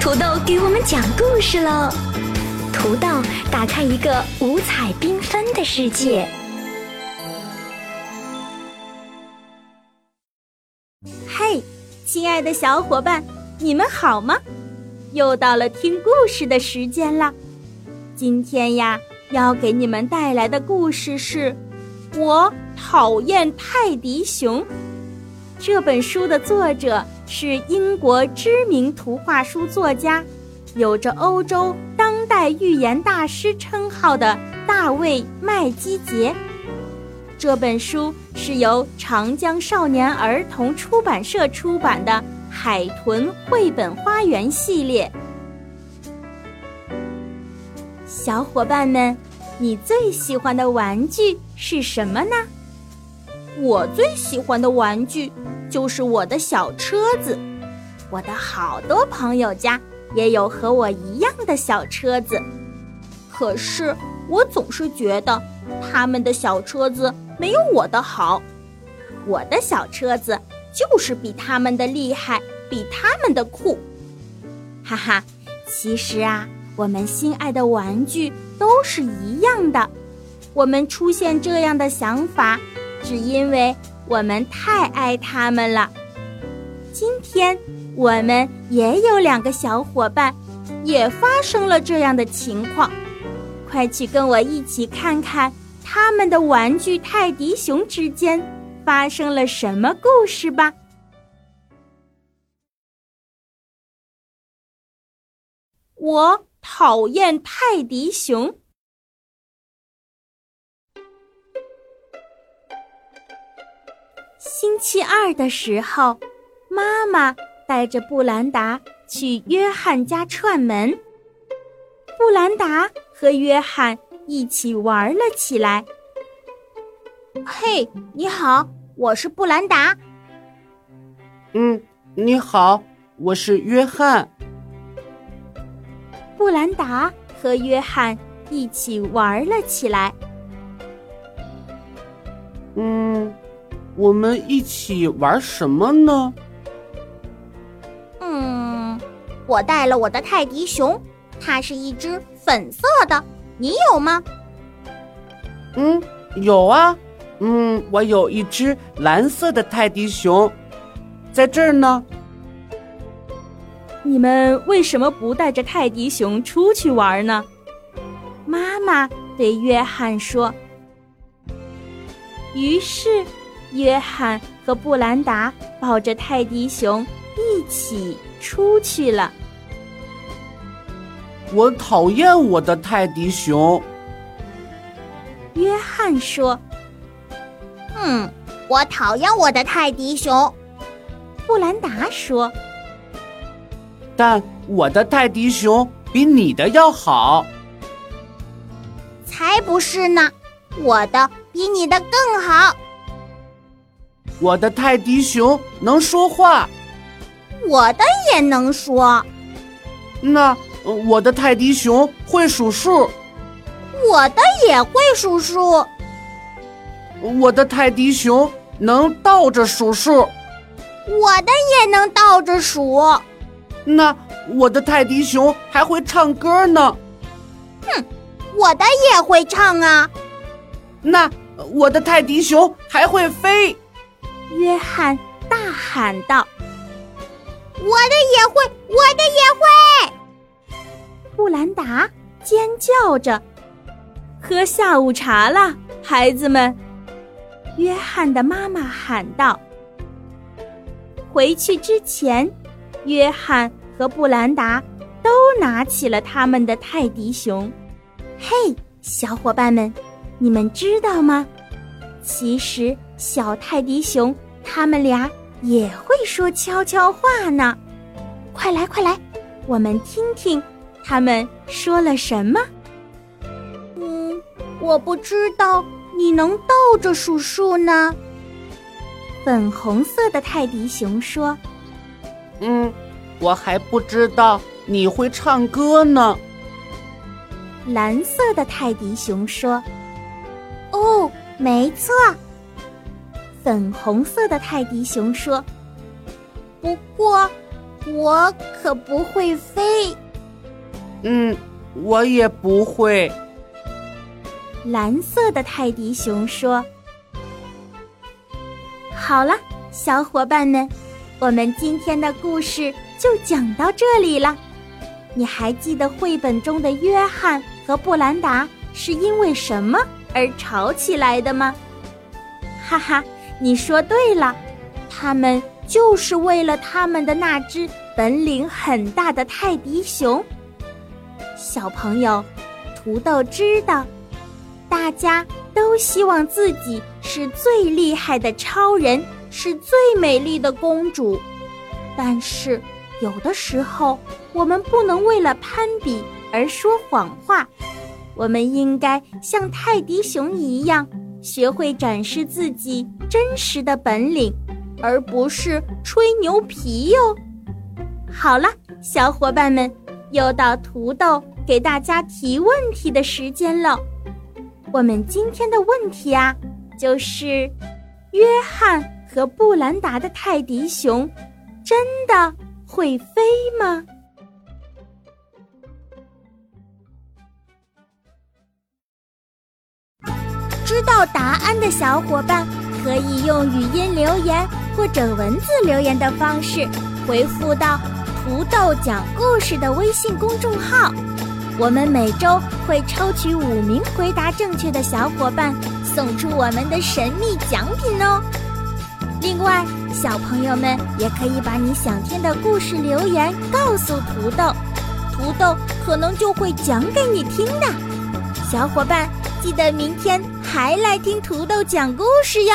土豆给我们讲故事喽！土豆打开一个五彩缤纷的世界。嘿，亲爱的小伙伴，你们好吗？又到了听故事的时间了。今天呀，要给你们带来的故事是《我讨厌泰迪熊》。这本书的作者是英国知名图画书作家，有着欧洲当代寓言大师称号的大卫·麦基杰。这本书是由长江少年儿童出版社出版的《海豚绘本花园》系列。小伙伴们，你最喜欢的玩具是什么呢？我最喜欢的玩具就是我的小车子。我的好多朋友家也有和我一样的小车子，可是我总是觉得他们的小车子没有我的好。我的小车子就是比他们的厉害，比他们的酷。哈哈，其实啊，我们心爱的玩具都是一样的。我们出现这样的想法。只因为我们太爱他们了。今天我们也有两个小伙伴，也发生了这样的情况。快去跟我一起看看他们的玩具泰迪熊之间发生了什么故事吧。我讨厌泰迪熊。星期二的时候，妈妈带着布兰达去约翰家串门。布兰达和约翰一起玩了起来。嘿，你好，我是布兰达。嗯，你好，我是约翰。布兰达和约翰一起玩了起来。嗯。我们一起玩什么呢？嗯，我带了我的泰迪熊，它是一只粉色的，你有吗？嗯，有啊。嗯，我有一只蓝色的泰迪熊，在这儿呢。你们为什么不带着泰迪熊出去玩呢？妈妈对约翰说。于是。约翰和布兰达抱着泰迪熊一起出去了。我讨厌我的泰迪熊。约翰说：“嗯，我讨厌我的泰迪熊。”布兰达说：“但我的泰迪熊比你的要好。”才不是呢，我的比你的更好。我的泰迪熊能说话，我的也能说。那我的泰迪熊会数数，我的也会数数。我的泰迪熊能倒着数数，我的也能倒着数。那我的泰迪熊还会唱歌呢。哼，我的也会唱啊。那我的泰迪熊还会飞。约翰大喊道：“我的也会，我的也会！”布兰达尖叫着：“喝下午茶了，孩子们！”约翰的妈妈喊道。回去之前，约翰和布兰达都拿起了他们的泰迪熊。嘿，小伙伴们，你们知道吗？其实。小泰迪熊，他们俩也会说悄悄话呢。快来，快来，我们听听他们说了什么。嗯，我不知道你能倒着数数呢。粉红色的泰迪熊说：“嗯，我还不知道你会唱歌呢。”蓝色的泰迪熊说：“哦，没错。”粉红色的泰迪熊说：“不过，我可不会飞。嗯，我也不会。蓝色的泰迪熊说：“好了，小伙伴们，我们今天的故事就讲到这里了。你还记得绘本中的约翰和布兰达是因为什么而吵起来的吗？哈哈，你说对了，他们就是为了他们的那只本领很大的泰迪熊。小朋友，土豆知道。”大家都希望自己是最厉害的超人，是最美丽的公主。但是，有的时候我们不能为了攀比而说谎话。我们应该像泰迪熊一样，学会展示自己真实的本领，而不是吹牛皮哟。好了，小伙伴们，又到土豆给大家提问题的时间了。我们今天的问题啊，就是约翰和布兰达的泰迪熊真的会飞吗？知道答案的小伙伴可以用语音留言或者文字留言的方式回复到“土豆讲故事”的微信公众号。我们每周会抽取五名回答正确的小伙伴，送出我们的神秘奖品哦。另外，小朋友们也可以把你想听的故事留言告诉土豆，土豆可能就会讲给你听的。小伙伴，记得明天还来听土豆讲故事哟。